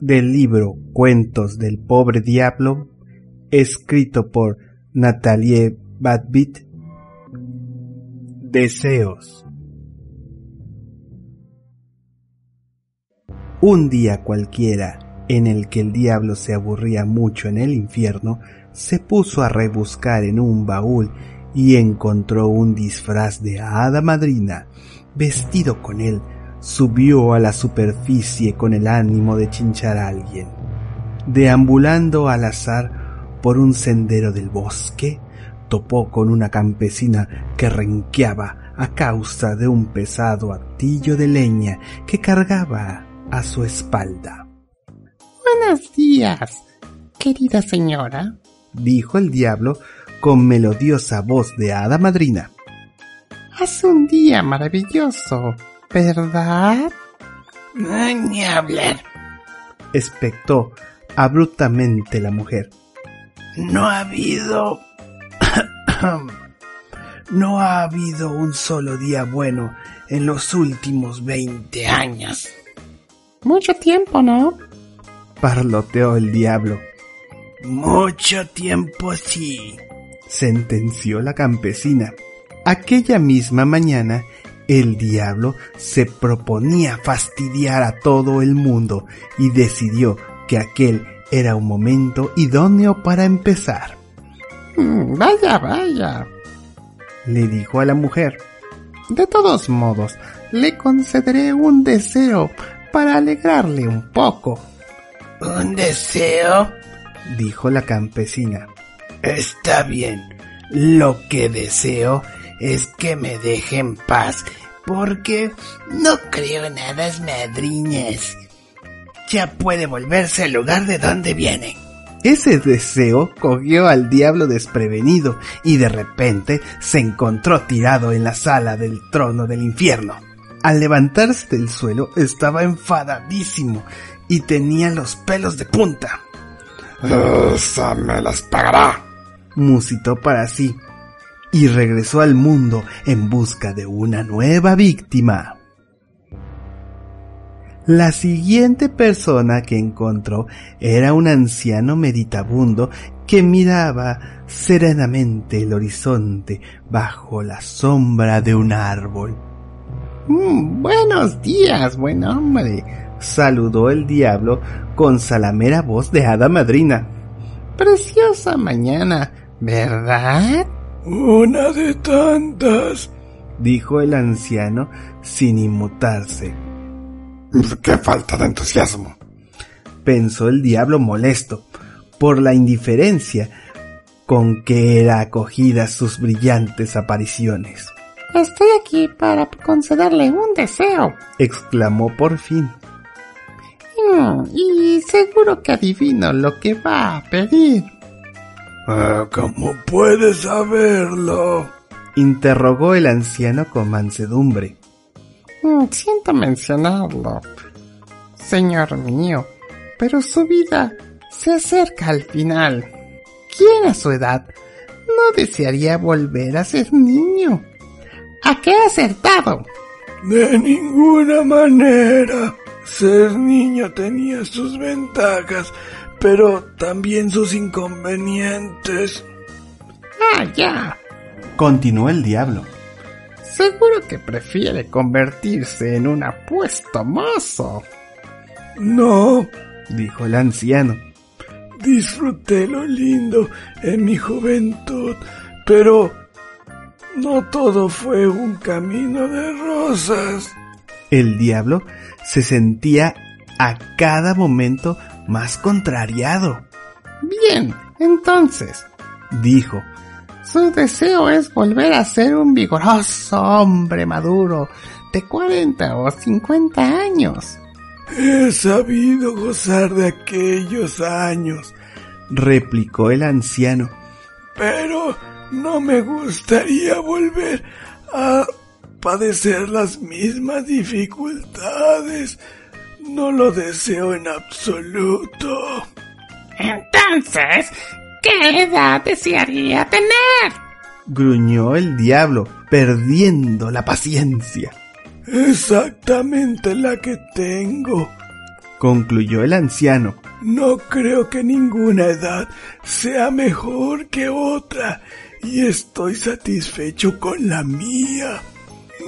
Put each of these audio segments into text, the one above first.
Del libro Cuentos del pobre diablo, escrito por Nathalie Badbit. Deseos. Un día cualquiera, en el que el diablo se aburría mucho en el infierno, se puso a rebuscar en un baúl y encontró un disfraz de hada madrina. Vestido con él, subió a la superficie con el ánimo de chinchar a alguien. Deambulando al azar por un sendero del bosque, topó con una campesina que renqueaba a causa de un pesado atillo de leña que cargaba a su espalda. Buenos días, querida señora, dijo el diablo con melodiosa voz de hada madrina. Hace un día maravilloso, ¿verdad? ni hablar, espectó abruptamente la mujer. No ha habido... no ha habido un solo día bueno en los últimos veinte años. Mucho tiempo, ¿no? Parloteó el diablo. Mucho tiempo sí, sentenció la campesina. Aquella misma mañana, el diablo se proponía fastidiar a todo el mundo y decidió que aquel era un momento idóneo para empezar. Mm, vaya, vaya, le dijo a la mujer. De todos modos, le concederé un deseo para alegrarle un poco. ¿Un deseo? dijo la campesina. Está bien. Lo que deseo es que me deje en paz, porque no creo en hadas madriñas. Ya puede volverse al lugar de donde viene. Ese deseo cogió al diablo desprevenido y de repente se encontró tirado en la sala del trono del infierno. Al levantarse del suelo estaba enfadadísimo y tenía los pelos de punta. Esa me las pagará, musitó para sí, y regresó al mundo en busca de una nueva víctima. La siguiente persona que encontró era un anciano meditabundo que miraba serenamente el horizonte bajo la sombra de un árbol. Mm, buenos días, buen hombre, saludó el diablo con salamera voz de hada madrina. Preciosa mañana, ¿verdad? Una de tantas, dijo el anciano sin inmutarse. ¡Qué falta de entusiasmo! pensó el diablo molesto por la indiferencia con que era acogida sus brillantes apariciones. Estoy aquí para concederle un deseo, exclamó por fin. Mm, y seguro que adivino lo que va a pedir. Ah, ¿Cómo puedes saberlo? interrogó el anciano con mansedumbre. Mm, siento mencionarlo, señor mío, pero su vida se acerca al final. ¿Quién a su edad no desearía volver a ser niño? ¿A qué ha acertado? De ninguna manera. Ser niño tenía sus ventajas, pero también sus inconvenientes. Ah, ya. Continuó el diablo. Seguro que prefiere convertirse en un apuesto mozo. No, dijo el anciano. Disfruté lo lindo en mi juventud, pero no todo fue un camino de rosas. El diablo se sentía a cada momento más contrariado. Bien, entonces, dijo, su deseo es volver a ser un vigoroso hombre maduro de 40 o 50 años. He sabido gozar de aquellos años, replicó el anciano. Pero no me gustaría volver a padecer las mismas dificultades. No lo deseo en absoluto. Entonces, ¿qué edad desearía tener? gruñó el diablo, perdiendo la paciencia. Exactamente la que tengo, concluyó el anciano. No creo que ninguna edad sea mejor que otra y estoy satisfecho con la mía.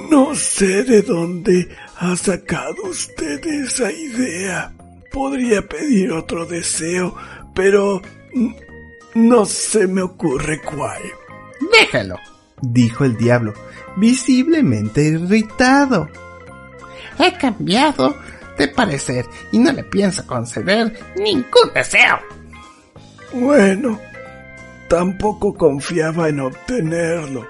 No sé de dónde ha sacado usted esa idea. Podría pedir otro deseo, pero no se me ocurre cuál. Déjalo, dijo el diablo, visiblemente irritado. He cambiado de parecer y no le pienso conceder ningún deseo. Bueno, tampoco confiaba en obtenerlo,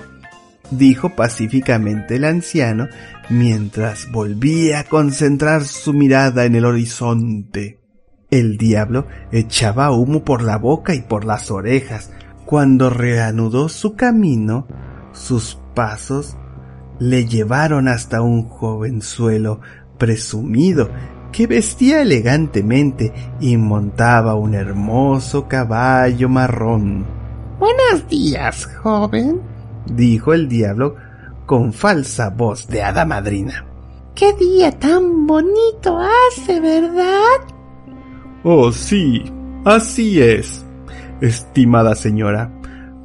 dijo pacíficamente el anciano mientras volvía a concentrar su mirada en el horizonte. El diablo echaba humo por la boca y por las orejas. Cuando reanudó su camino, sus pasos le llevaron hasta un jovenzuelo presumido que vestía elegantemente y montaba un hermoso caballo marrón. Buenos días, joven, dijo el diablo con falsa voz de hada madrina. ¡Qué día tan bonito hace, verdad! Oh, sí, así es, estimada señora,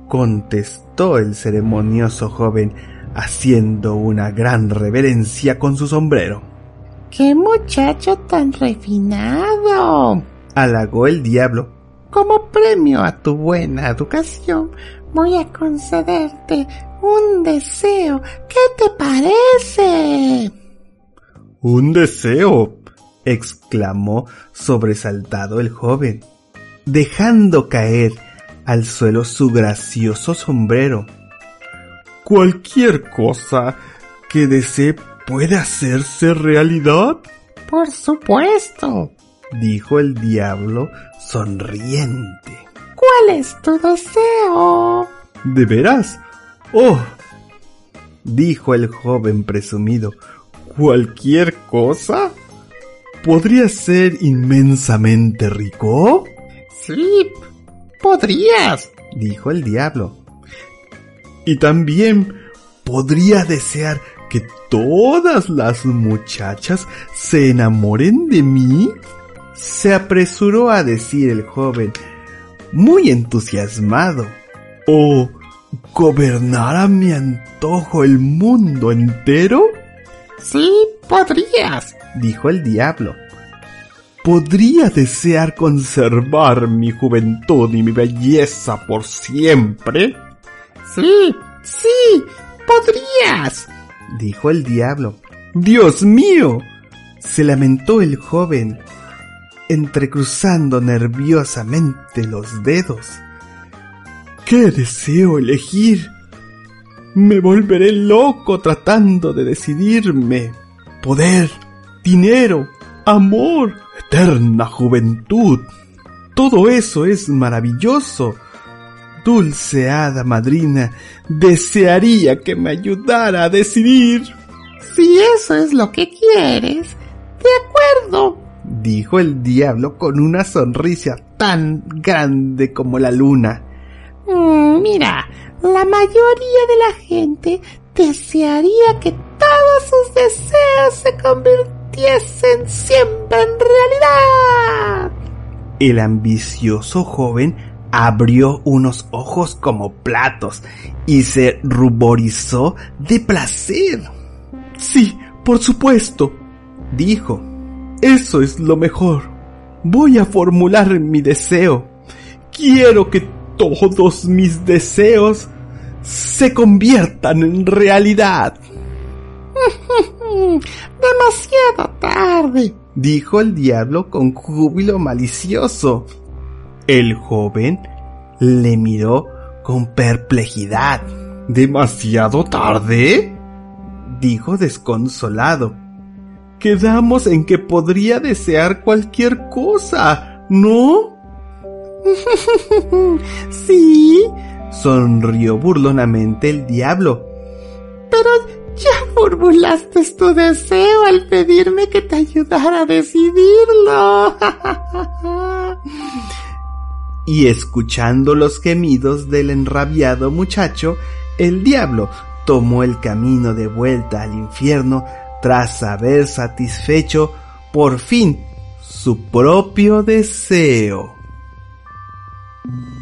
contestó el ceremonioso joven, haciendo una gran reverencia con su sombrero. ¡Qué muchacho tan refinado! halagó el diablo. Como premio a tu buena educación, voy a concederte un deseo. ¿Qué te parece? ¿Un deseo? exclamó sobresaltado el joven, dejando caer al suelo su gracioso sombrero. Cualquier cosa que desee puede hacerse realidad. Por supuesto, dijo el diablo sonriente. ¿Cuál es tu deseo? ¿De veras? Oh, dijo el joven presumido, ¿cualquier cosa? ¿Podría ser inmensamente rico? Sí, podrías, dijo el diablo. Y también podría desear que todas las muchachas se enamoren de mí? Se apresuró a decir el joven, muy entusiasmado. ¿O gobernar a mi antojo el mundo entero? Sí, podrías, dijo el diablo. ¿Podría desear conservar mi juventud y mi belleza por siempre? Sí, sí, podrías, dijo el diablo. Dios mío, se lamentó el joven, entrecruzando nerviosamente los dedos. ¿Qué deseo elegir? Me volveré loco tratando de decidirme. Poder, dinero, amor, eterna juventud. Todo eso es maravilloso. Dulce hada madrina, desearía que me ayudara a decidir. Si eso es lo que quieres, de acuerdo, dijo el diablo con una sonrisa tan grande como la luna. Mm, mira, la mayoría de la gente desearía que todos sus deseos se convirtiesen siempre en realidad. El ambicioso joven abrió unos ojos como platos y se ruborizó de placer. Sí, por supuesto, dijo. Eso es lo mejor. Voy a formular mi deseo. Quiero que todos mis deseos se conviertan en realidad. Demasiado tarde, dijo el diablo con júbilo malicioso. El joven le miró con perplejidad. ¿Demasiado tarde? dijo desconsolado. Quedamos en que podría desear cualquier cosa, ¿no? sí, sonrió burlonamente el diablo. Pero ya formulaste tu deseo al pedirme que te ayudara a decidirlo. y escuchando los gemidos del enrabiado muchacho, el diablo tomó el camino de vuelta al infierno tras haber satisfecho por fin su propio deseo. Thank you